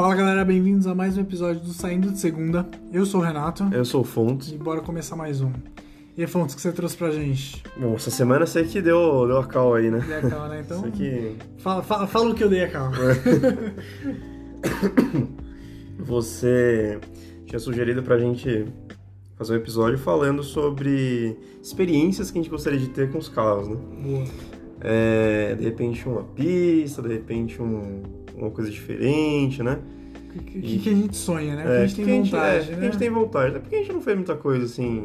Fala galera, bem-vindos a mais um episódio do Saindo de Segunda. Eu sou o Renato Eu sou o Fontes. e bora começar mais um. E aí, Fontes, o que você trouxe pra gente? Bom, essa semana sei que deu, deu a cal aí, né? Dei a calma, né? Então, que fala, fala, fala o que eu dei a calma. você tinha sugerido pra gente fazer um episódio falando sobre experiências que a gente gostaria de ter com os carros, né? Boa. É, de repente uma pista, de repente um- uma coisa diferente, né? O que, que- que a gente sonha, né? O que É, a gente que tem é, vontade, que né? a gente tem vontade, até porque a gente não fez muita coisa assim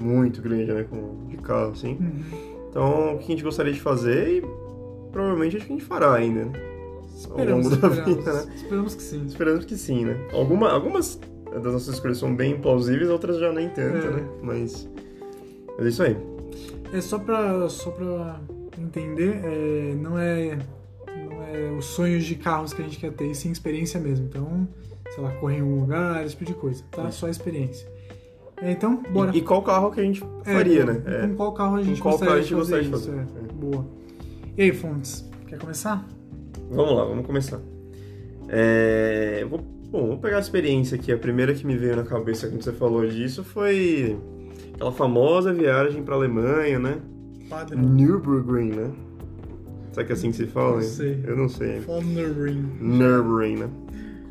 muito grande, né? Com, de carro, assim. Uhum. Então, o que a gente gostaria de fazer e provavelmente acho que a gente fará ainda, né? Esperamos, Ao longo da esperamos. vida, né? Esperamos que sim. Esperamos que sim, né? Alguma, algumas das nossas escolhas são bem plausíveis, outras já nem tanto, É. né? Mas, mas é isso aí. É só pra, só pra entender, é, não, é, é os sonhos de carros que a gente quer ter, e sim experiência mesmo. Então, sei lá, correr em um lugar, esse tipo de coisa, tá? Isso. Só experiência. É, então, bora. E, e qual carro que a gente É, faria, com- né? É. Com qual carro a gente qual gostaria carro a gente de fazer gostaria de isso? fazer. é. Boa. E aí, Fontes, quer começar? Vamos lá, vamos começar. É, vou- bom, vou pegar a experiência aqui. A primeira que me veio na cabeça quando você falou disso foi aquela famosa viagem pra Alemanha, né? Padre. Nürburgring, né? Será que é assim que se fala? Não sei. Eu não sei. Thundering. Nürburgring, né?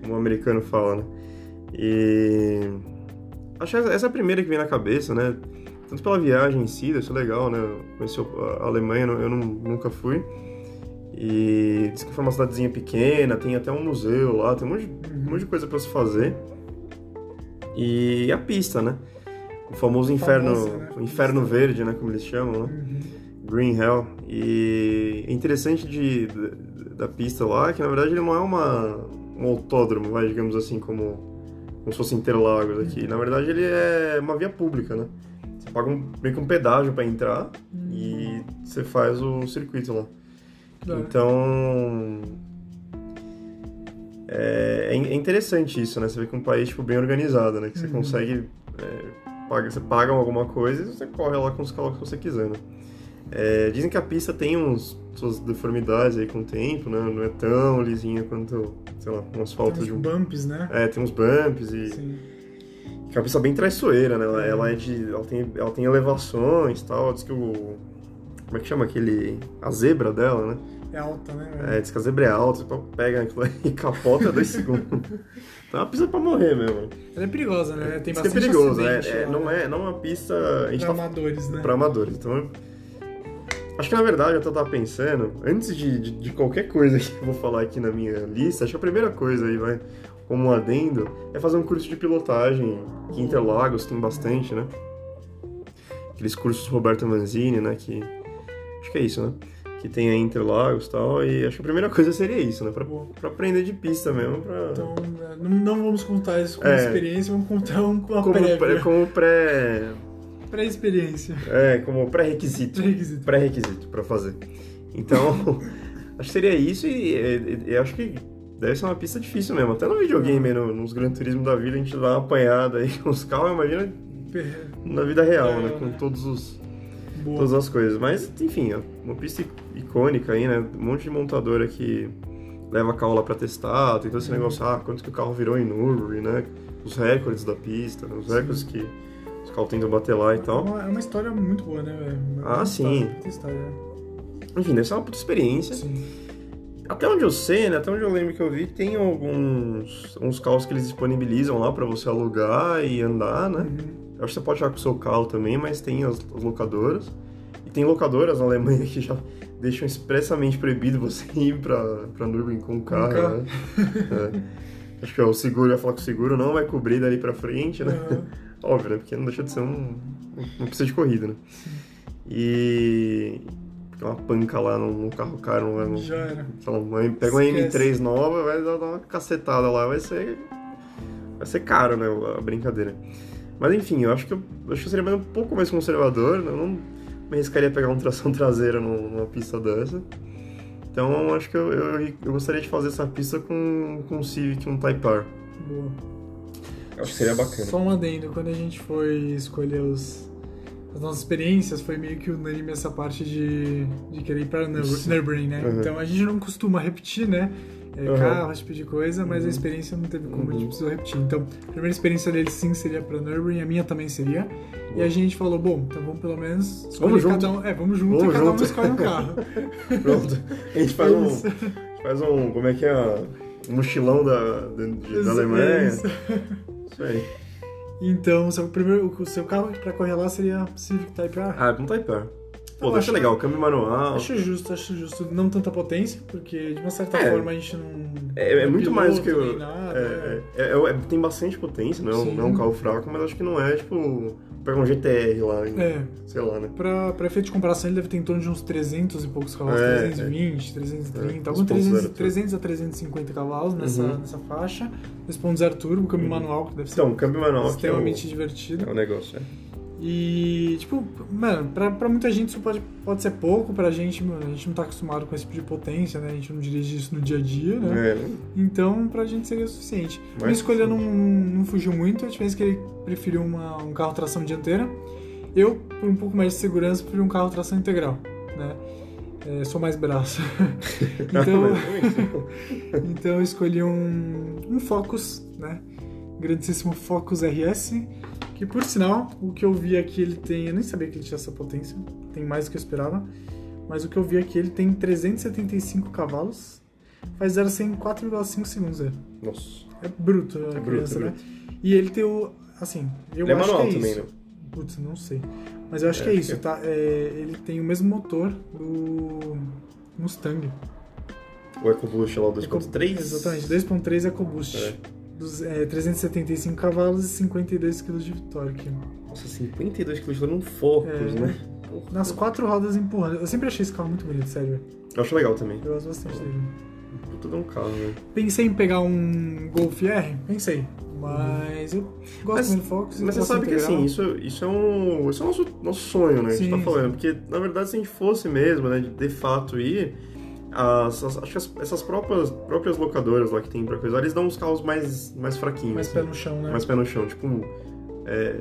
Como o americano fala, né? E... Acho que essa é a primeira que vem na cabeça, né? Tanto pela viagem em si, deve ser legal, né? Eu Conheci a Alemanha, eu não- nunca fui. E diz que foi uma cidadezinha pequena, tem até um museu lá, tem um monte de, um monte de coisa pra se fazer. E a pista, né? O famoso inferno, Famosa, né? inferno verde, né? Como eles chamam, né? Uhum. Green Hell. E é interessante de, da- da pista lá que na verdade ele não é uma, um autódromo, vai, digamos assim, como, como se fosse Interlagos aqui. Na verdade ele é uma via pública, né? Você paga um, meio que um pedágio para entrar e você faz o circuito lá. Então. É, é interessante isso, né? Você vê que é um país tipo, bem organizado, né? Que você Uhum. consegue. é, paga, você paga alguma coisa e você corre lá com os carros que você quiser, né? É, dizem que a pista tem uns, suas deformidades aí com o tempo, né? Não é tão lisinha quanto, sei lá, um asfalto Tem de uns um. bumps, né? É, tem uns bumps e. Sim. Que é uma pista bem traiçoeira, né? Ela, ela é de. Ela tem, ela tem elevações e tal. Diz que o. Como é que chama aquele. A zebra dela, né? É alta, né? velho? É, diz que a zebra é alta, então pega aquilo aí e capota dois segundos. Então é uma pista pra morrer mesmo. Ela é perigosa, né? Tem Diz que é bastante perigoso, né? É, não, é, não é uma pista. Pra tá amadores, né? pra amadores. Então, acho que na verdade eu tava pensando, antes de, de, de qualquer coisa que eu vou falar aqui na minha lista, acho que a primeira coisa aí, vai, como um adendo, é fazer um curso de pilotagem, que Interlagos tem bastante, né? Aqueles cursos Roberto Manzini, né? Que. Acho que é isso, né? Que tem aí em Interlagos e tal. E acho que a primeira coisa seria isso, né? Pra, pra aprender de pista mesmo. Pra, Então, é, não, não vamos contar isso como É. experiência, vamos contar um com a como, prévia. pré, como pré. Pré-experiência. É, como pré-requisito. Pré-requisito. pré-requisito pra fazer. Então, acho que seria isso e, e- e acho que deve ser uma pista difícil mesmo. Até no videogame, no, nos Gran Turismo da vida, a gente dá uma apanhada aí com os carros, imagina na vida real, É, né? Com né? todos os, Boa. todas as coisas. Mas, enfim, é uma pista icônica aí, né? Um monte de montadora que leva carro lá pra testar, tem todo esse negócio, ah, quanto que o carro virou em Nürburgring, né? Os recordes da pista, né? os recordes que os tentam bater lá e É tal. uma, é uma história muito boa, né, velho? Ah, sim. história. Enfim, deve ser uma puta experiência. Sim. Até onde eu sei, né? Até onde eu lembro que eu vi, tem alguns uns carros que eles disponibilizam lá pra você alugar e andar, né? Uhum. Eu acho que você pode achar com o seu carro também, mas tem as, as locadoras. E tem locadoras na Alemanha que já deixam expressamente proibido você ir pra, pra Nürburgring com o carro, né? É. Acho que ó, o seguro, eu ia falar que o seguro não vai cobrir dali pra frente, né? Uhum. Óbvio, né? Porque não deixa de ser um, uma pista de corrida, né? E... Uma panca lá num, carro caro, não vai... não- Já era. sei lá, uma- pega uma Esquece. M3 nova, vai dar uma cacetada lá, vai ser. Vai ser caro, né? A brincadeira. Mas enfim, eu acho que eu, acho que eu seria um pouco mais conservador, né? eu não me arriscaria a pegar uma tração traseira num- numa pista dessa. Então eu acho que eu, eu, eu gostaria de fazer essa pista com, com um Civic, um Type R. Boa. Acho que seria bacana. Só um adendo, quando a gente foi escolher os, as nossas experiências, foi meio que unânime essa parte de, de querer ir pra. Nürburgring, né? Uhum. Então a gente não costuma repetir, né? é, Uhum. carro, esse tipo de coisa, mas a Uhum. experiência não teve como, a Uhum. gente precisou repetir. Então, a primeira experiência dele sim seria pra Nürburgring, a minha também seria. E a gente falou, bom, então vamos pelo menos Vamos junto. um. É, vamos junto Vamos e cada junto. um escolhe um carro. Pronto. A gente faz um, Isso. a gente faz um, como é que é, um mochilão da, da, da Alemanha. Aí. Então, o seu, primeiro, o seu carro pra correr lá seria Civic Type A. Ah, não tá aí pé. Pô, Eu deve acho ser legal, câmbio manual. Acho justo, acho justo. Não tanta potência, porque de uma certa É. forma a gente não. É, é não muito mais do que nem nada, é, é, é- é- tem bastante potência, não é, um, não é um carro fraco, mas acho que não é tipo. Pegar um GTR lá, em- É, sei lá, né? pra, pra efeito de comparação, ele deve ter em torno de uns 300 e poucos cavalos, É, 320, 330, É, algum 2.0 300, turbo. 300 a 350 cavalos nessa, Uhum. nessa faixa. 2.0 turbo, câmbio Uhum. manual, que deve ser Então, câmbio manual que é o, extremamente divertido. é o negócio, é. E, tipo, mano, pra, pra muita gente isso pode, pode ser pouco, pra gente, mano, a gente não tá acostumado com esse tipo de potência, né? A gente não dirige isso no dia a dia, né? É? Então, pra gente seria o suficiente. Mas- Minha escolha não, não fugiu muito, a diferença é que ele preferiu uma, um carro tração dianteira. Eu, por um pouco mais de segurança, preferi um carro tração integral, né? É, sou mais braço. então, então eu escolhi um, um Focus, né? Grandíssimo Focus RS, que por sinal, o que eu vi aqui ele tem, eu nem sabia que ele tinha essa potência, tem mais do que eu esperava, mas o que eu vi aqui ele tem 375 cavalos, faz 0 a 100 em 4,5 segundos, é. Nossa. É bruto a bruto, criança, é né? E ele tem o, assim, eu Ele é acho manual que é também, isso. né? Putz, não sei. Mas eu acho É, que é isso, que é. tá? É, ele tem o mesmo motor do Mustang. O EcoBoost lá, o 2.3? Exatamente, 2.3 EcoBoost. É. Dos, é, 375 cavalos e 52 kg de torque. Nossa, 52 kg num Focus, É. né? Nas quatro rodas empurrando. Eu sempre achei esse carro muito bonito, sério. Eu acho legal também. Eu gosto bastante dele. Puta de um carro, né? Pensei em pegar um Golf R? Pensei. Mas eu gosto Mas- muito do Focus. Mas você sabe que integral. assim, isso, isso é um. Isso é o nosso, nosso sonho, né? a gente Sim, tá falando. sim. Porque, na verdade, se a gente fosse mesmo, né, de fato ir, as, as- acho que as- essas próprias, próprias locadoras lá que tem pra coisa, eles dão uns carros mais, mais fraquinhos. Mais assim. pé no chão, né? mais pé no chão. Tipo, é,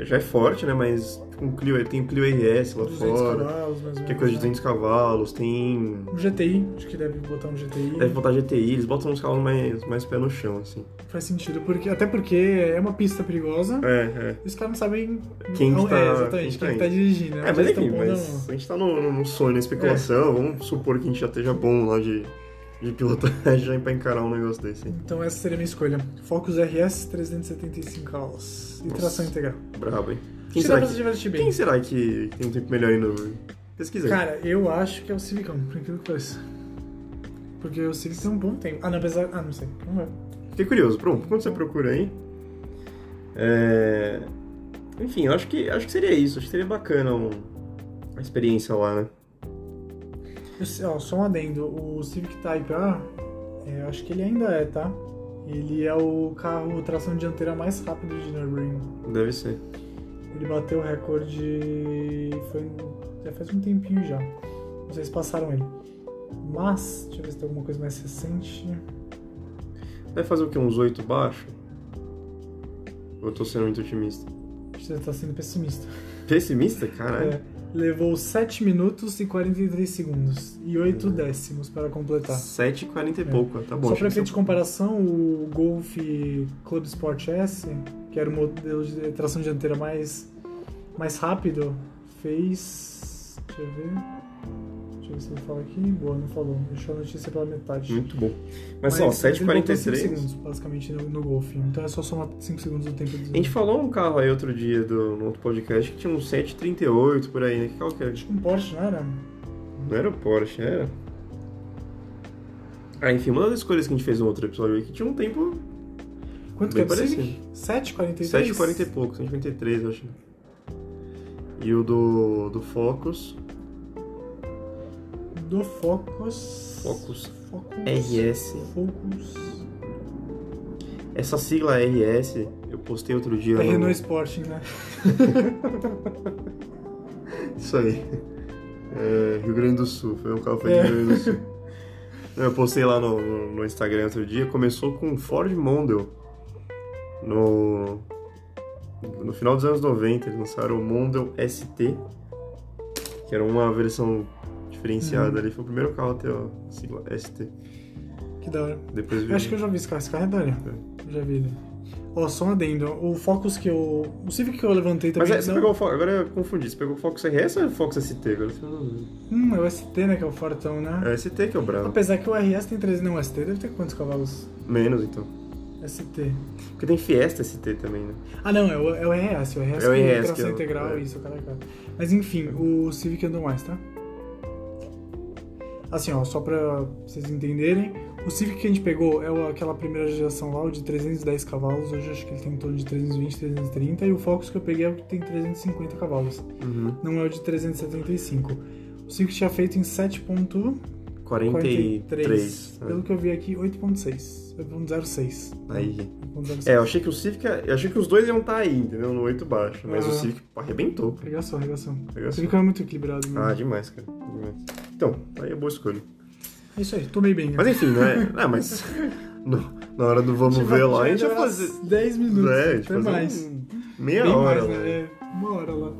é- já é forte, né? Mas um Clio, tem o Clio RS lá 200 fora, cavalos, mais ou que é coisa de né? 200 cavalos, tem... Um GTI, acho que deve botar um GTI. Deve botar GTI, eles botam uns carros mais, mais pé no chão, assim. Faz sentido, porque, até porque é uma pista perigosa. É, E os caras não sabem Quem que tá- é, exatamente, quem quem, tá que tá indo. dirigindo. é. né? É, mas enfim, mas a gente tá no, no- sonho, na especulação, vamos supor que a gente já esteja bom lá de, de pilotagem já pra encarar um negócio desse. Então essa seria a minha escolha. Focus RS 375 cavalos. E Nossa. tração integral. Brabo, hein? Quem que dá será pra se que, divertir bem. quem será que tem um tempo melhor no... Pesquisa aí. Cara, eu acho que é o Civicão, por incrível que pareça. Porque o Civic tem um bom tempo. Ah, não, apesar... Ah, não sei. Vamos ver. Fiquei curioso. Pronto, quando você procura aí. É... Enfim, eu acho que, acho que seria isso. Acho que seria bacana um- uma experiência lá, né? Eu ó, só um adendo. O Civic Type A, é, acho que ele ainda é, tá? Ele é o carro tração dianteira mais rápido de Nürburgring. Deve ser. Ele bateu o recorde. Foi. Já faz um tempinho já. Não sei se passaram ele. Mas, deixa eu ver se tem alguma coisa mais recente. Vai fazer o quê? Uns 8 baixo? Ou eu tô sendo muito otimista? Você tá sendo pessimista. Pessimista? Caralho. É, levou 7 minutos e 43 segundos. E 8 décimos para completar. 7,40 e pouco. Tá bom. Só para efeito de isso- comparação, o Golf Club Sport S, que era o modelo de tração dianteira mais, mais rápido, fez. Deixa eu ver. Ele fala aqui. Boa, não falou. Deixou a notícia pela metade. Muito bom. Mas, ó, botou 5 7,43. segundos, basicamente, no, no Golf. Então é só somar 5 segundos do tempo de A gente falou um carro aí outro dia do, no outro podcast que tinha uns 7,38 por aí, né? Que carro que era? Acho que um Porsche, não era? Não era o Porsche, era? Ah, enfim, uma das escolhas que a gente fez no outro episódio aí que tinha um tempo Quanto Bem que é do parecido. Civic? 7,43? 7,40 e pouco, 153, eu acho. E o do, do Focus, Do Focus. Focus Focus. RS. Focus. Essa sigla RS, eu postei outro dia É no... Renault Sporting, né? Isso aí. É, Rio Grande do Sul, foi um carro feito É. Rio Grande do Sul. Eu postei lá no, no- no Instagram outro dia, começou com Ford Mondeo. No, no final dos anos 90, eles lançaram o Mondeo ST, que era uma versão diferenciada Uhum. ali. Foi o primeiro carro a ter a sigla ST. Que da hora. Depois. Eu acho que eu já vi esse carro, esse carro é da hora. Eu já vi ele. Ó, só um adendo. O Focus que eu. O Civic que eu levantei também. Mas é, você não- pegou o Focus, agora eu confundi, você pegou o Focus RS ou o Focus ST? Agora você não... Hum, é o ST, né? Que é o fortão, né? É o ST que é o bravo. Apesar que o RS tem 13, não, o ST deve ter quantos cavalos? Menos, então. ST. Porque tem Fiesta ST também, né? Ah, não, é o, é o RS. O RS É o RS tração que é o- integral, é. isso, cara, cara. Mas enfim, o Civic andou mais, tá? Assim, ó, só pra vocês entenderem, o Civic que a gente pegou é aquela primeira geração lá, o de 310 cavalos, hoje acho que ele tem em torno de 320, 330, e o Focus que eu peguei é o que tem 350 cavalos, Uhum. não é o de 375. O Civic tinha feito em 7.43, 43. pelo que eu vi aqui, 8.6, 8.06. Aí. 8.06. É, eu achei que o Civic. Eu achei que os dois iam estar aí, entendeu? No 8 baixo. Mas Ah. o Civic pô, arrebentou. Arregaçou, arregaçou. O. Civic é muito equilibrado, né? Ah, demais, cara. Demais. Então, aí é boa escolha. É isso aí, tomei bem. né? Mas enfim, né? Ah, mas. no- na hora do vamos ver lá, a gente vai fazer. 10 minutos, É, a gente fazer mais. um- meia Bem hora. mais, né? É, uma hora lá.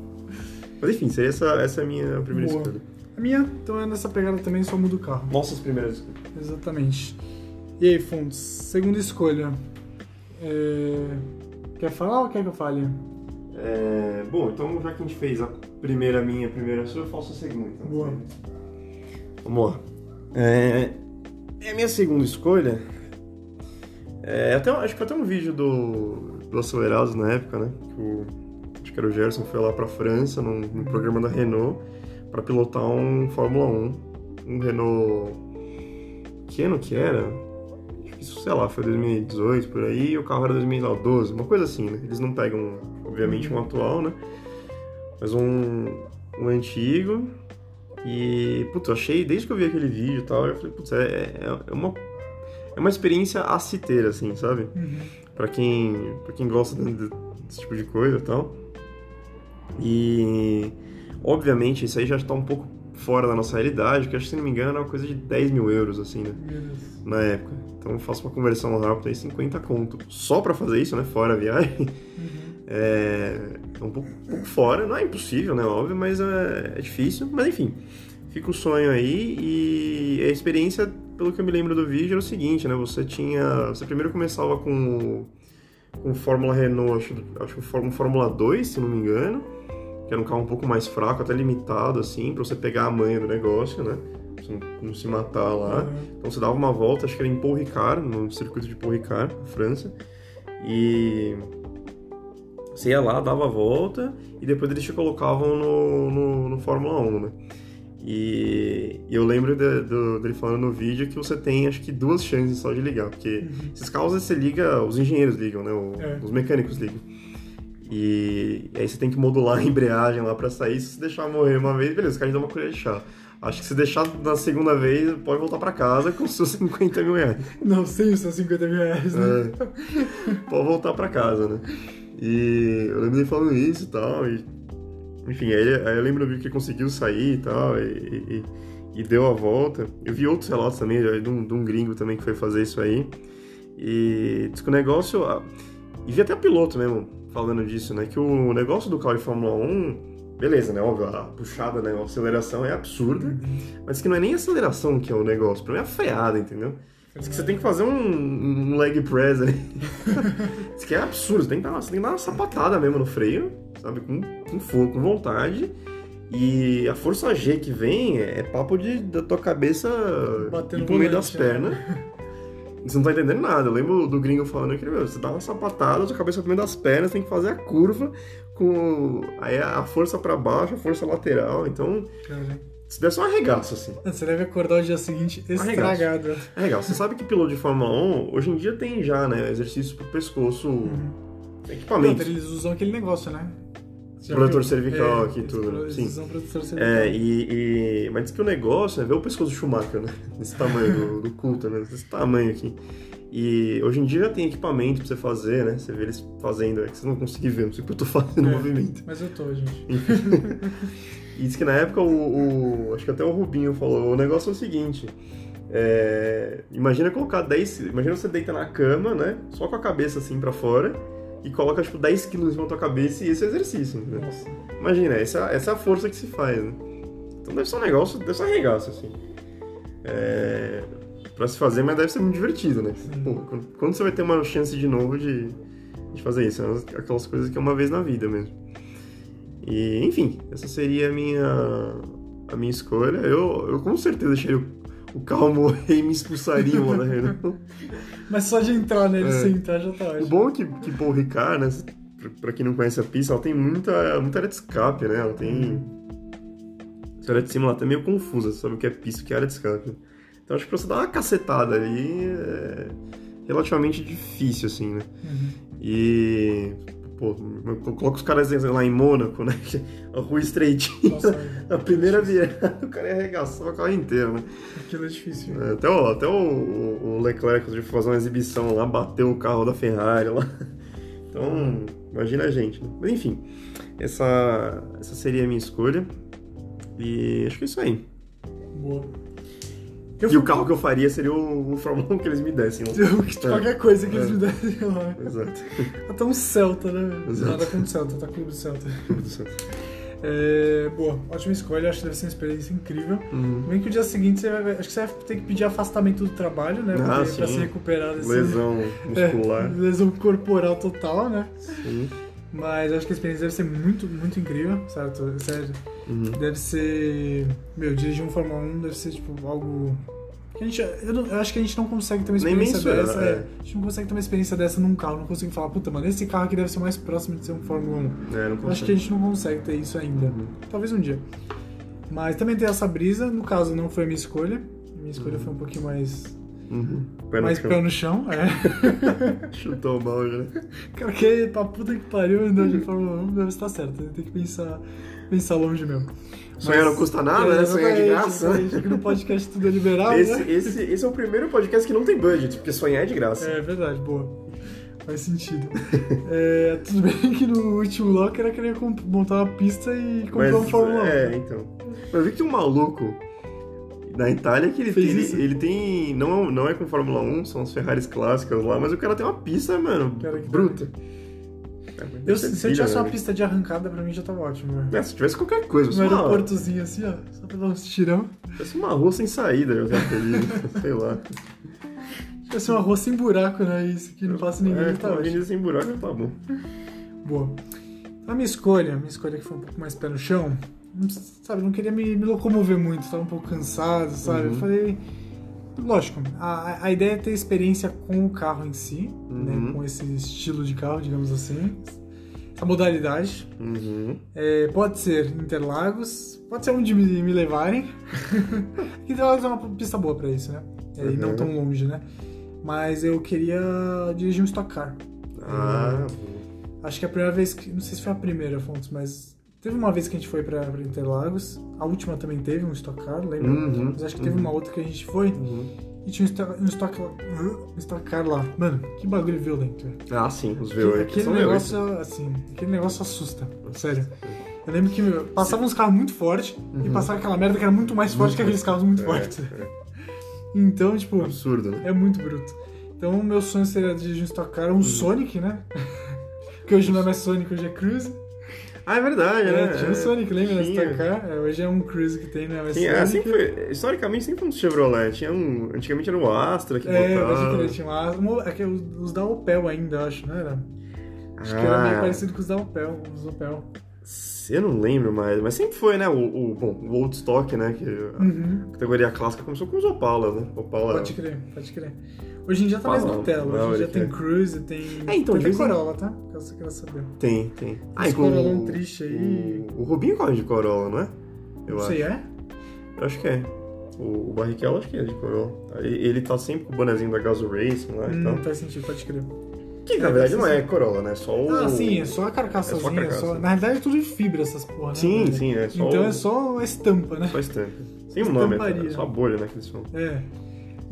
Mas enfim, seria essa, essa é a minha primeira Boa. escolha. A minha, então é nessa pegada também, só muda o carro. Nossas primeiras escolhas. Exatamente. E aí, Fontes, segunda escolha. É, Quer falar ou quer que eu fale? É, bom, então já que a gente fez a primeira minha, a primeira sua, eu faço a segunda. Então. Boa. Vamos lá. É, é a minha segunda escolha. É, até, acho que até um vídeo do, do Acelerados na época, né? Que o, acho que era o Gerson foi lá pra França, num, num programa da Renault, pra pilotar um Fórmula 1. Um Renault. Que ano que era? Isso, sei lá, foi 2018 por aí, e o carro era 2012, uma coisa assim, né? Eles não pegam, obviamente, um atual, né? Mas um, um antigo. E, putz, eu achei, desde que eu vi aquele vídeo e tal, eu falei, putz, é, é, é uma, é uma experiência a se ter, assim, sabe? Uhum. Pra quem, pra quem gosta de- de- desse tipo de coisa e tal. E, obviamente, isso aí já está um pouco fora da nossa realidade, porque acho que, se não me engano, era uma coisa de 10 mil euros, assim, né? Na época. Então eu faço uma conversão rápida aí, 50 conto. Só pra fazer isso, né? Fora a viagem. Uhum. É, é um pouco, um pouco fora, não é impossível, né? Óbvio, mas é, é difícil. Mas enfim, fica o sonho aí e a experiência, pelo que eu me lembro do vídeo, era o seguinte, né? Você tinha. Você primeiro começava com com Fórmula Renault, acho, acho que um Fór- um Fórmula 2, se não me engano, que era um carro um pouco mais fraco, até limitado, assim, pra você pegar a manha do negócio, né? Pra você não, não se matar lá. Uhum. Então você dava uma volta, acho que era em Paul Ricard, no circuito de Paul Ricard, na França. E você ia lá, dava a volta e depois eles te colocavam no, no, no Fórmula 1, né? E, eu lembro de- do- dele falando no vídeo que você tem acho que duas chances só de ligar, porque esses carros você liga, os engenheiros ligam, né? O- É. Os mecânicos ligam. E, aí você tem que modular a embreagem lá pra sair. Se você deixar morrer uma vez, beleza, o cara dá uma colher de chá. Acho que se deixar na segunda vez, pode voltar pra casa com seus 50 mil reais. Não, sem os seus 50 mil reais, né? É, pode voltar pra casa, né? E eu lembro dele falando isso e tal. E, enfim, aí, aí eu lembro que ele conseguiu sair e tal. E, e- e deu a volta. Eu vi outros relatos também, de um, de um gringo também que foi fazer isso aí. E diz que o negócio. E vi até piloto mesmo falando disso, né? Que o negócio do carro de Fórmula 1. Beleza, né? Óbvio, a puxada, né? A aceleração é absurda. Mas que não é nem a aceleração que é o negócio. Pra mim é a freada, entendeu? Diz que você tem que fazer um, um leg press ali. Diz que é absurdo, você tem que dar, uma- você tem que dar uma sapatada mesmo no freio, sabe? Com, com fogo, com vontade. E a força G que vem é papo de, da tua cabeça Batendo ir pro meio das né? pernas. Você não tá entendendo nada. Eu lembro do gringo falando que, meu, você dá uma sapatada, tua cabeça pro meio das pernas, tem que fazer a curva com aí a força pra baixo, a força lateral. Então, se der só um arregaço, assim. Você deve acordar o dia seguinte estragado. É legal, você sabe que piloto de Fórmula 1, hoje em dia tem já, né, exercício pro pescoço, Não, equipamento. eles usam aquele negócio, né? Protetor cervical É, aqui, tudo, Sim. usam protetor cervical. É, e, e- Mas diz que o negócio é ver o pescoço do Schumacher, né? Desse tamanho, do, do Coulter, né? Desse tamanho aqui. E hoje em dia já tem equipamento pra você fazer, né? Você vê eles fazendo, é que você não consegue ver, não sei o que eu tô fazendo o É. movimento. Mas eu tô, gente. E diz que na época o, o- Acho que até o Rubinho falou: o negócio é o seguinte. é, imagina colocar 10. Imagina você deita na cama, né? Só com a cabeça assim pra fora. E coloca tipo 10 quilos em cima da tua cabeça e esse é o exercício, né? Nossa. Imagina, essa, essa é a força que se faz, né? Então deve ser um negócio, deve ser um arregaço, assim. É, pra se fazer, mas deve ser muito divertido, né? Pô, quando, quando você vai ter uma chance de novo de, de fazer isso? É aquelas coisas que é uma vez na vida mesmo. E, enfim, essa seria a minha, a minha escolha. Eu, eu com certeza deixaria o, o carro morrer e me expulsaria da reunião. Mas só de entrar nele, É. sem entrar, já tá O ótimo. bom é que, que Paul Ricard, né? pra- Pra quem não conhece a pista, ela tem muita, muita área de escape, né? Ela tem. Essa área de cima ela tá meio confusa, você sabe o que é pista e o que é área de escape. Então acho que pra você dar uma cacetada ali é relativamente difícil, assim, né? Uhum. E. Pô, eu coloco os caras lá em Mônaco, né? A rua estreitinha. Nossa, A primeira virada, o cara ia arregaçar o carro inteiro, né? aquilo é difícil. É, Até, o, até o, o Leclerc, foi fazer uma exibição lá, bateu o carro da Ferrari lá. Então, imagina a gente. Né? Mas enfim, essa, essa seria a minha escolha. E acho que é isso aí. Boa. Eu e o carro que eu faria seria o, o Fórmula 1 que eles me dessem lá. Qualquer coisa que eles É. me dessem lá. Exato. Até um Celta, né? Exato. Nada contra o Celta, tá clube do Celta. Deus do céu. É, boa, ótima escolha, acho que deve ser uma experiência incrível. Uhum. Bem que o dia seguinte você vai, acho que você vai ter que pedir afastamento do trabalho, né? Ah, Porque, pra sim. se recuperar desse. Lesão É, muscular. lesão corporal total, né? Sim. Mas acho que a experiência deve ser muito, muito incrível, certo? Sério. Uhum. Deve ser. Meu, dirigir um Fórmula 1 deve ser tipo algo. que a gente, eu, não- eu acho que a gente não consegue ter uma experiência dessa. é. é. A gente não consegue ter uma experiência dessa num carro. Não consigo falar, puta, mano, esse carro aqui deve ser mais próximo de ser um Fórmula 1. É, não Eu acho consegue. que a gente não consegue ter isso ainda. Uhum. Talvez um dia. Mas também tem essa brisa. No caso, não foi a minha escolha. Minha escolha foi um pouquinho mais. Uhum. Pé no mais chão. pé no chão. É. Chutou o balde, né? Cara, que pra puta que pariu andar de Fórmula 1 deve estar certo. Tem que pensar, pensar longe mesmo. Sonhar não custa nada, né? Sonhar é de graça. Aqui no podcast tudo é liberado, Esse, né? esse, esse é o primeiro podcast que não tem budget, porque sonhar é de graça. É verdade, boa. Faz sentido. É, tudo bem que no último bloco era querer montar uma pista e comprar um Fórmula 1. É, então. Eu vi que tem um maluco na Itália que ele Fez tem, isso? ele, tem. Não, não é com Fórmula 1, são as Ferraris clássicas lá, mas o cara tem uma pista, mano, Cara, bruta. É, Eu, se eu tivesse uma bilionário. pista de arrancada, pra mim já tava ótimo. né? É, se tivesse qualquer coisa, Um uma, aeroportozinho assim, ó, só pra dar uns tirão. tivesse uma rua sem saída, eu tava feliz, sei lá. Se tivesse uma rua sem buraco, né? Isso que não passa ninguém, é, tá ótimo. avenida sem buraco, tá bom. Boa. A minha escolha, a minha escolha que foi um pouco mais pé no chão, sabe, não queria me, me locomover muito, tava um pouco cansado, sabe? Eu Uhum. falei, lógico, a, a ideia é ter experiência com o carro em si, né? Uhum. Com esse estilo de carro, digamos assim. Essa modalidade. Uhum. É, pode ser Interlagos, pode ser onde me, me levarem. Interlagos é uma pista boa pra isso, né? É, E não Uhum. tão longe, né? Mas eu queria dirigir um Stock Car. Ah, Acho que a primeira vez que. Não sei se foi a primeira, Fontes, mas. Teve uma vez que a gente foi pra, pra Interlagos. A última também teve um Stock Car, lembra? Uhum, Mas acho que teve uhum. uma outra que a gente foi uhum. e tinha um Stock, um stock, Car lá. Mano, que bagulho violento, velho. Ah, sim, os Aquele, V8. aquele são negócio, assim, aquele negócio assusta. Sério. Eu lembro que meu, passavam uns carros muito fortes e passava aquela merda que era muito mais forte que aqueles carros muito Uhum. É, fortes. é. Então, tipo, Absurdo, né? é muito bruto. Então, o meu sonho seria dirigir um Stock Car, um Uhum. Sonic, né? que hoje não é mais Sonic, hoje é Cruise. Ah, é verdade, É, né? tinha o Sonic, lembra? Tinha. Stock Car. É, hoje é um Cruise que tem, né? Mas é, Sonic- sempre foi, historicamente sempre foi um Chevrolet. Tinha um, antigamente era o Astra que É, botava. crer, tinha uma, uma, é que os da Opel ainda, acho, não era? Acho que era meio Ah, parecido com os da Opel, os Opel. Eu não lembro mais, mas sempre foi, né? O, o, bom, o Old Stock, né? Que a Uhum. categoria clássica começou com os Opala, né? Opala. Pode crer, pode crer. Hoje em dia tá mais Nutella, hoje em dia tem é. Cruise, tem. É, então, tem Corolla, tá? Caso você queira saber. Tem, tem. Esse e com Corolão o- triste aí. O, o Rubinho corre de Corolla, não é? Eu Não acho. sei, é? Eu acho que é. O, o Barrichello acho que é de Corolla. Ele, ele tá sempre com o bonezinho da Gazoo Racing lá e Hum, tal. faz sentido, pode crer. Que na verdade não é Corolla, né? Só o. Ah, sim, é só a carcaçazinha. É só a carcaça. só- Na realidade é tudo de fibra essas porra, né? Sim, sim, é só. Então o... é só a estampa, né? Só estampa. Sem o nome, é só a bolha, né? Que eles falam. É.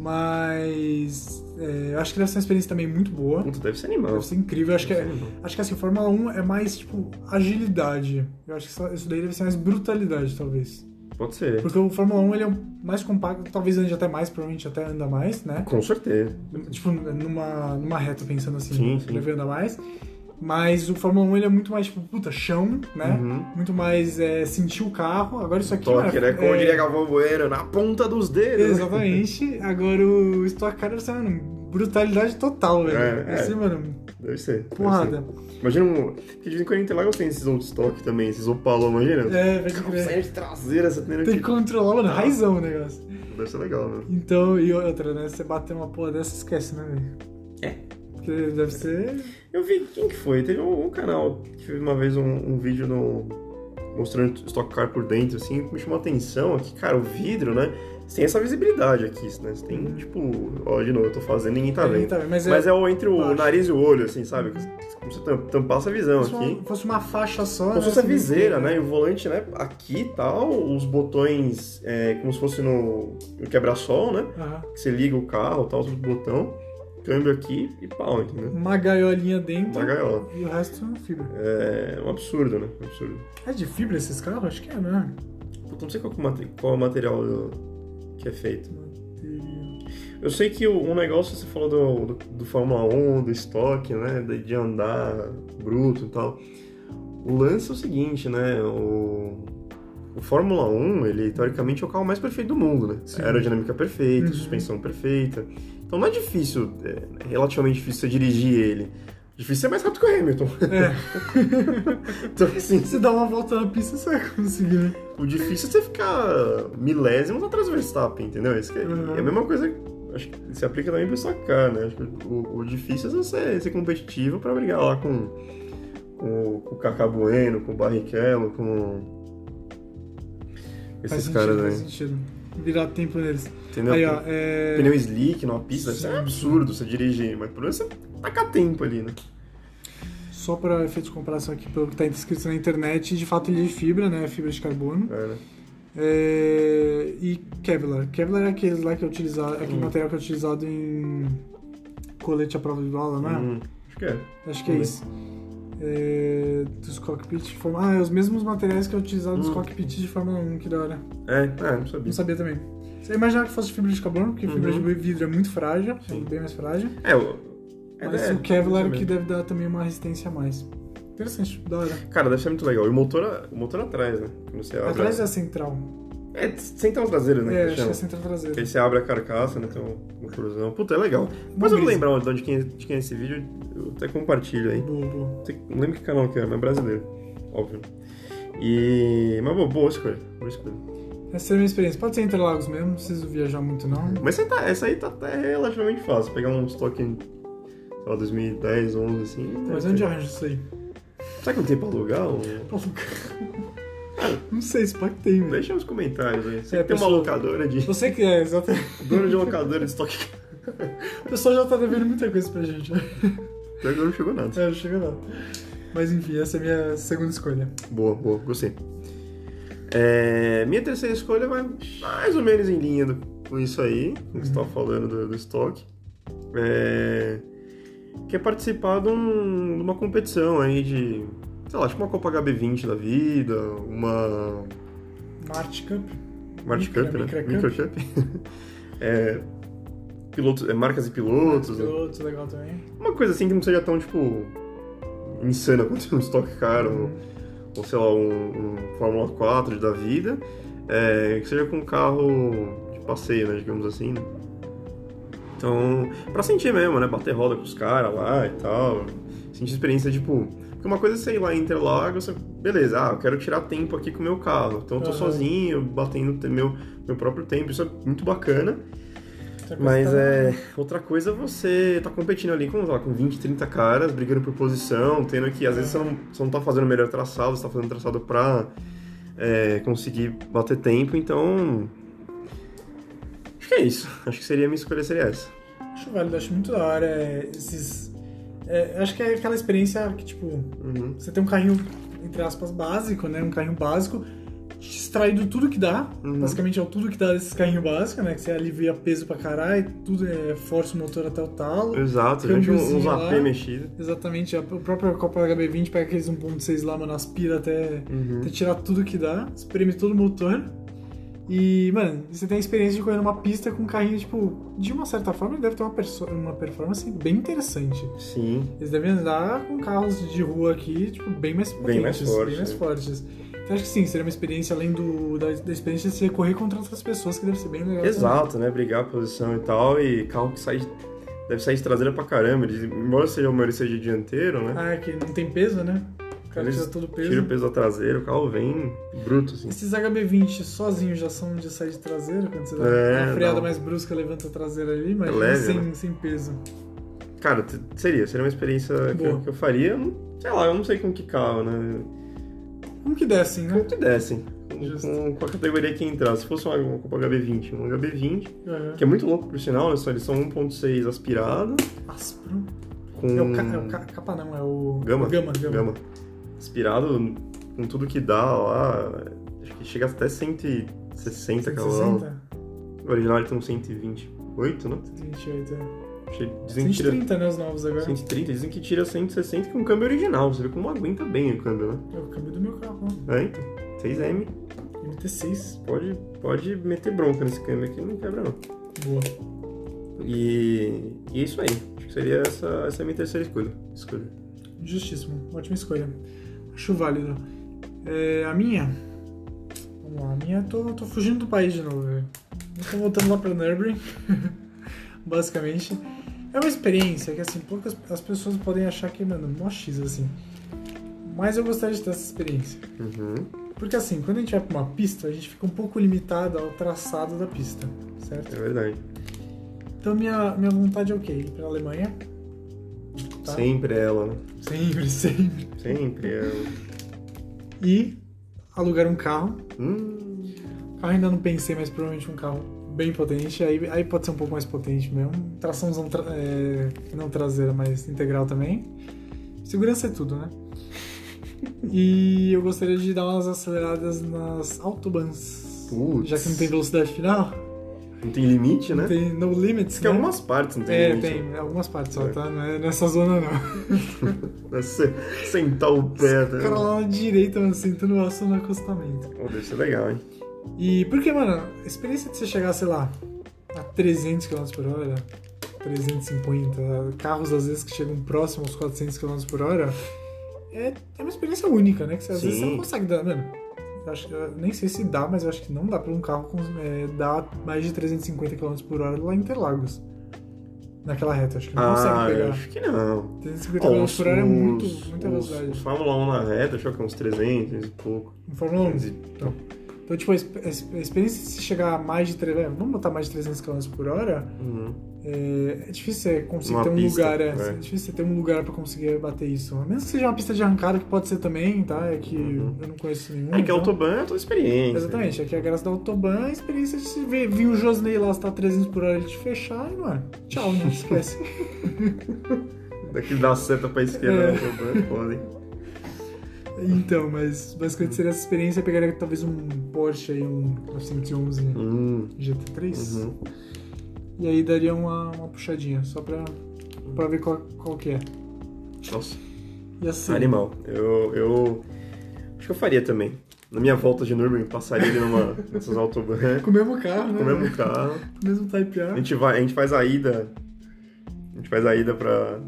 Mas. é, eu acho que deve ser uma experiência também muito boa. Puta, deve ser animal. Deve ser incrível. Eu acho que, é, acho que assim, Fórmula 1 é mais, tipo, agilidade. Eu acho que isso- daí deve ser mais brutalidade, talvez. Pode ser. Porque o Fórmula 1 ele é mais compacto, talvez ande até mais, provavelmente até anda mais, né? Com certeza. Tipo, numa, numa reta pensando assim, Sim, sim. deve andar mais. Mas o Fórmula 1 ele é muito mais, tipo, puta, chão, né? Uhum. Muito mais é, sentir o carro. Agora isso aqui. Toque, mano, né? Como é- diria Galvão Bueno, na ponta dos dedos. Exatamente. Agora o Stock Car deve ser, mano, brutalidade total, velho. É, Deve é. ser, mano, Deve ser. deve porrada. ser. Imagina um. Que de vez em quando Interlagos tem esses old stock também, esses opalão, imagina? É, vai crer. saindo de traseira, tendo Tem que. que controlar, mano, raizão o negócio. Deve ser legal, né? Então, e outra, né? Você bater uma porra dessa, esquece, né, velho? É. Porque deve ser. Eu vi, quem que foi? Teve um, um canal que fez uma vez um, um vídeo no, mostrando Stock Car por dentro, assim, que me chamou a atenção aqui, cara, o vidro, né? Você tem essa visibilidade aqui, né? Você tem, tipo, ó, de novo, eu tô fazendo, ninguém tá vendo. tá vendo, mas é- Mas é o entre o baixo. nariz e o olho, assim, sabe? Como você tam- tampar essa visão fosse, aqui. uma, fosse uma faixa só. Como né, se fosse a assim, viseira, né? E o volante, né? Aqui e tal, os botões, é, como se fosse no, no quebra-sol, né? Que você liga o carro, tal, os botão, câmbio aqui e pau, entendeu? Uma gaiolinha dentro. Uma gaiola. E o resto fibra. É um absurdo, né? Um absurdo. É de fibra esses carros? Acho que é, né? Puta, não sei qual, é qual é o material que é feito. Eu sei que o- um negócio, você falou do, do, do Fórmula 1, do estoque, né? De, de andar bruto e tal. O lance é o seguinte, né? O, o Fórmula 1, ele teoricamente é o carro mais perfeito do mundo, né? Sim. Aerodinâmica perfeita, Uhum. suspensão perfeita. Então não é difícil, é relativamente difícil você dirigir ele. Difícil é mais rápido que o Hamilton. É. então, assim, Se dá uma volta na pista, você vai conseguir, né? o difícil é você ficar milésimos atrás do Verstappen, entendeu? Isso é, Uhum. é a mesma coisa, acho que se aplica também pro Stock Car, né? Acho que o, o difícil é você ser competitivo pra brigar lá com, com, o- com o Cacá Bueno, com o Barrichello, com Faz esses caras faz aí. sentido. Virar tempo neles. Entendeu? Aí, ó, é... Pneu slick numa pista, isso é absurdo você dirigir, mas por isso você taca tempo ali, né? Só para efeito de comparação aqui, pelo que está escrito na internet, de fato ele é de fibra, né? Fibra de carbono. É, né? É, E Kevlar. Kevlar é aquele lá que é utilizado, aquele Hum. material que é utilizado em colete à prova de bala, né? Hum, acho que é. Acho que é isso. É, dos cockpits de Fórmula Ah, é os mesmos materiais que é utilizado nos Hum. cockpits de Fórmula 1, que da hora. É, é, não sabia. Não sabia também. Você imaginava que fosse fibra de carbono, porque fibra Uhum. de vidro é muito frágil, é Sim. bem mais frágil. É, o. é, Mas é, o Kevlar é que deve dar também uma resistência a mais. Interessante, da hora. Cara, deve ser muito legal. E o motor, o motor atrás, né? Atrás é a central. É, central traseira, né? É, que acho que é central Que aí traseira. você abre a carcaça, né? Tem um motorzão. Puta, é legal. Depois eu vou lembrar de onde quem, de quem é esse vídeo, eu até compartilho aí. Boa, boa. Não lembro que canal que é, mas é brasileiro. Óbvio. E. Mas boa, boa escolha. Boa escolha. Essa é a minha experiência. Pode ser Interlagos mesmo, não preciso viajar muito não. Mas essa, tá, essa aí tá até relativamente fácil. Pegar um estoque em, sei lá, 2010, 11, assim. Mas onde arranja isso aí? Será que não tem pra alugar? Ou... Não sei, se pode ter, velho. Deixa nos comentários aí. Você É, tem uma pessoal- locadora de. Você que é, exatamente. dono de locadora de estoque. O pessoal já tá devendo muita coisa pra gente. Pior que não chegou nada. É, chega lá. Mas enfim, essa é a minha segunda escolha. Boa, boa, gostei. É, minha terceira escolha vai mais ou menos em linha do- com isso aí, com o que você estava falando do, do estoque. É, que é participar de, um- de uma competição aí de, sei lá, tipo uma Copa HB20 da vida, uma Marte Cup. Micra- Cup, né? Micro Cup. É, pilotos, é, marcas e pilotos. né? Pilotos, legal também. Uma coisa assim que não seja tão, tipo, insana quanto um estoque caro, ou, ou sei lá, um, um Fórmula 4 da vida, é, que seja com um carro de passeio, né, digamos assim. né? Então, pra sentir mesmo, né, bater roda com os caras lá e tal, sentir experiência, tipo... Porque uma coisa é, sei lá, em Interlagos, beleza, ah, eu quero tirar tempo aqui com o meu carro, então eu tô Aham. sozinho, batendo te- meu, meu próprio tempo, isso é muito bacana. Mas tá- é. Outra coisa é você tá competindo ali com, lá, com 20, 30 caras, brigando por posição, tendo que. Às vezes você não, você não tá fazendo o melhor traçado, você tá fazendo traçado pra é, conseguir bater tempo, então. Acho que é isso. Acho que seria a minha escolha seria essa. Acho válido, acho muito da hora é, esses. É, acho que é aquela experiência que, tipo, Uhum. você tem um carrinho, entre aspas, básico, né? Um carrinho básico, extraído tudo que dá. Uhum. Basicamente é o tudo que dá desses carrinhos básicos, né? Que você alivia peso pra caralho, tudo é, força o motor até o talo. Exato, tinha uns AP lá. mexidos. Exatamente, a própria Copa HB20 pega aqueles 1.6 lá, mano, aspira até, Uhum. até tirar tudo que dá, espreme todo o motor. E, mano, você tem a experiência de correr numa pista com um carrinho, tipo, de uma certa forma, ele deve ter uma, uma performance bem interessante. Sim. Eles devem andar com carros de rua aqui, tipo, bem mais potentes. Bem mais forte, Bem mais né? fortes. Então acho que sim, seria uma experiência além do, da, da experiência de você correr contra outras pessoas, que deve ser bem legal. Exato, né? Brigar a posição e tal. E carro que sai. Deve sair de traseira pra caramba. Embora seja uma maioria seja dianteiro, né? também. Ah, é que não tem peso, né? Cara Eles tira todo o peso. Tira o peso da traseira, o carro vem bruto, assim. Esses HB20 sozinhos já são de sair de traseira, quando você dá É, uma freada não. mais brusca, levanta a traseira ali, mas leve, sem, né? sem peso. Cara, seria, seria uma experiência que eu, que eu faria. Sei lá, eu não sei com que carro, né? Como que descem, Como né? que dessem. Com, Justo. com, com a categoria que entrar. Se fosse uma, uma Copa HB20, um HB20, Uhum. que é muito louco por sinal, né? Só Eles são 1.6 aspirado, Áspero. com. É o, ca, é o ca- capa não, é o... Gama. Gama, gama. Gama. Aspirado com tudo que dá lá. Acho que chega até 160 cavalos. 160? O original ele tem uns 128, né? 128, é. Dizem que tira 130, né, os novos agora. 130, dizem que tira 160 com o câmbio original. Você vê como aguenta bem o câmbio, né? É o câmbio do meu carro, ó. É, então. 6M. MT6. Pode, pode meter bronca nesse câmbio aqui, não quebra não. Boa. E, e é isso aí. Acho que seria essa, essa é a minha terceira escolha. escolha. Justíssimo. Ótima escolha. Acho válido. É, a minha... Vamos lá. A minha, eu tô, tô fugindo do país de novo, velho. Tô voltando lá pra Nürburgring. Basicamente. É uma experiência que, assim, poucas as pessoas podem achar que, mano, mó X, assim. Mas eu gostaria de ter essa experiência. Uhum. Porque, assim, quando a gente vai pra uma pista, a gente fica um pouco limitado ao traçado da pista, certo? É verdade. Então, minha, minha vontade é o quê? Ir pra Alemanha. Tá? Sempre ela, né? Sempre, sempre. Sempre ela. E alugar um carro. Hum, Carro ainda não pensei, mas provavelmente um carro bem potente. Aí, aí pode ser um pouco mais potente mesmo. Traçãozão tra é, não traseira, mas integral também. Segurança é tudo, né? E eu gostaria de dar umas aceleradas nas autobans. Putz. Já que não tem velocidade final, não tem limite, né? tem no limits, Tem né? algumas partes, não tem É, limite. tem. Algumas partes só, É. tá? Não é nessa zona, não. É se- sentar o pé, tá? O cara lá na direita, mano, sentando o aço no acostamento. Pô, deve ser legal, hein? E porque, mano, a experiência de você chegar, sei lá, a 300 km por hora, 350, carros às vezes que chegam próximo aos 400 km por hora, é, é uma experiência única, né? Que você, às vezes você Sim. não consegue dar, mano. Acho, que- nem sei se dá, mas eu acho que não dá pra um carro com, é, dar mais de 350 km por hora lá em Interlagos. Naquela reta, acho que não Ah, consegue pegar. acho que não. 350 Ó, km por hora é muito, muita velocidade. Fórmula 1 na reta, acho que é uns 300 e pouco. Fórmula 1. 300 e- Então, então, tipo, a exp- a exp- a experiência de se chegar a mais de 300, vamos botar mais de 300 km por hora, Uhum. é, é difícil você conseguir Uma ter um pista, lugar, é, é. é difícil você ter um lugar pra conseguir bater isso. A menos que seja uma pista de arrancada, que pode ser também, tá? É que Uhum. eu não conheço nenhum. É que a então- Autobahn é toda experiência. Exatamente, aqui a graça da Autobahn é a experiência de se ver, vir o Josney lá, se tá 300 por hora, ele te fechar e, mano, tchau, não esquece. Daqui dá seta pra esquerda É. na Autobahn, podem. Então, mas basicamente seria essa experiência, eu pegaria talvez um Porsche aí, um 911 Hum. GT3. Uhum. E aí daria uma, uma puxadinha, só pra, pra ver qual, qual que é. Nossa, E assim, animal. Eu, eu acho que eu faria também. Na minha volta de Nürburgring, passaria ali numa dessas Autobahn, com o mesmo carro, né? com o mesmo carro. Com o mesmo Type A A. gente, vai, a gente faz a ida. A gente faz a ida pra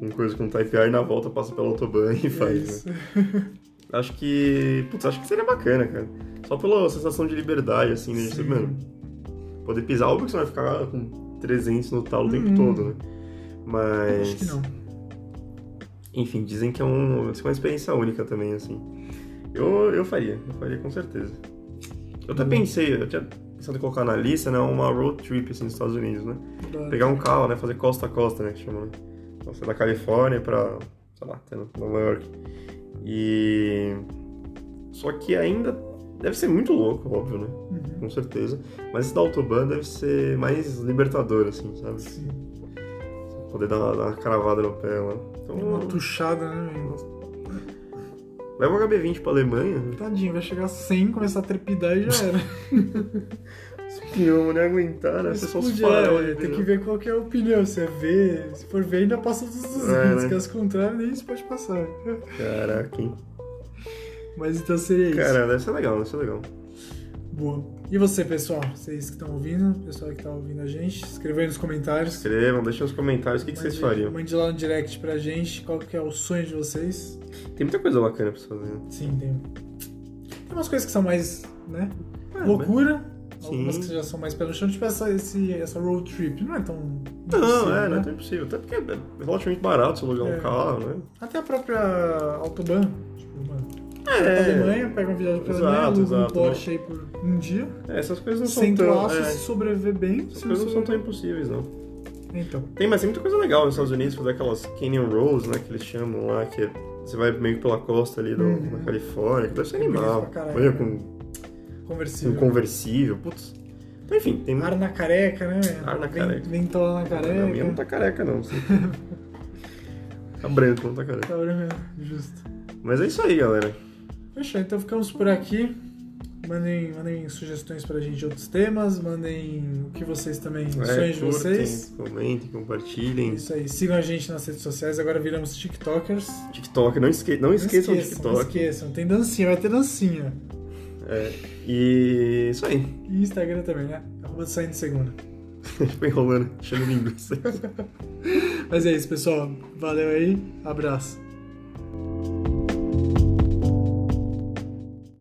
um coisa com Type R na volta passa pela Autobahn e faz, isso. né? Acho que. Putz, acho que seria bacana, cara. Só pela sensação de liberdade, assim, né? Você, mano, poder pisar. Óbvio que você vai ficar com 300 no talo o tempo Hum. todo, né? Mas. Acho que não. Enfim, dizem que é um, é uma experiência única também, assim. Eu, eu faria, eu faria com certeza. Eu até Hum. pensei, eu tinha pensado em colocar na lista, né, uma road trip, assim, nos Estados Unidos, né? Pegar um carro, né, fazer costa a costa, né, que chama, né? Então, é da Califórnia pra, sei lá, até Nova York. E... Só que ainda deve ser muito louco, óbvio, né? Uhum. Com certeza. Mas esse da Autobahn deve ser mais libertador, assim, sabe? Sim. Poder dar uma, dar uma cravada no pé lá. Então, Uma tuchada, né? Leva o HB20 pra Alemanha. Tadinho, vai chegar a 100, começar a trepidar e já era. Os pneus não né? Você só os é, tem pneu. que ver qual que é o pneu. Se é V, se for V, ainda passa dos 200. É, né? Caso contrário, nem isso pode passar. Caraca, hein? Mas então seria isso. Cara, deve ser legal, deve ser legal. Boa. E você, pessoal? Vocês que estão ouvindo, pessoal que tá ouvindo a gente, escreva aí nos comentários. Escrevam, deixem nos comentários o que, que vocês fariam. Mande lá no direct pra gente qual que é o sonho de vocês. Tem muita coisa bacana pra né? Sim, tem. Tem umas coisas que são mais, né? É, Loucura. Sim. Algumas que já são mais pelo chão, tipo essa, esse, essa road trip. Não é tão. Não, é, não né? é tão impossível. Até porque é relativamente barato você alugar É. um carro, né? Até a própria Autobahn. Tipo, mano. É. Alemanha, pega uma viagem Exato, Alemanha, aluga um exato, Porsche aí por um dia. É, essas coisas não são Sem tão. laço, é, se sobreviver bem. essas coisas não são tão impossíveis, não. Então. Tem, mas tem muita coisa legal nos Estados Unidos, fazer aquelas Canyon Rolls, né, que eles chamam lá, que é- você vai meio pela costa ali do, Uhum. da Califórnia, que deve ser É animal. Olha, com, Conversível. conversível, putz. Então, enfim, tem Ar na careca, né? Ar na Vem- careca. Ventola na careca. A minha não tá careca, não. tá branco, não tá careca. Tá olhando, Justo. Mas é isso aí, galera. Fechou, então ficamos por aqui. Mandem, mandem sugestões pra gente de outros temas, mandem o que vocês também, É, sonhos de vocês. Comentem, compartilhem. Isso aí, sigam a gente nas redes sociais, agora viramos TikTokers. TikTok, não, esque... não esqueçam o Não TikTok. esqueçam, tem dancinha, vai ter dancinha. É, e isso aí. E Instagram também, né? Arroba saindo segunda. Ficou enrolando, achando linguiça. Mas é isso, pessoal. Valeu aí, abraço.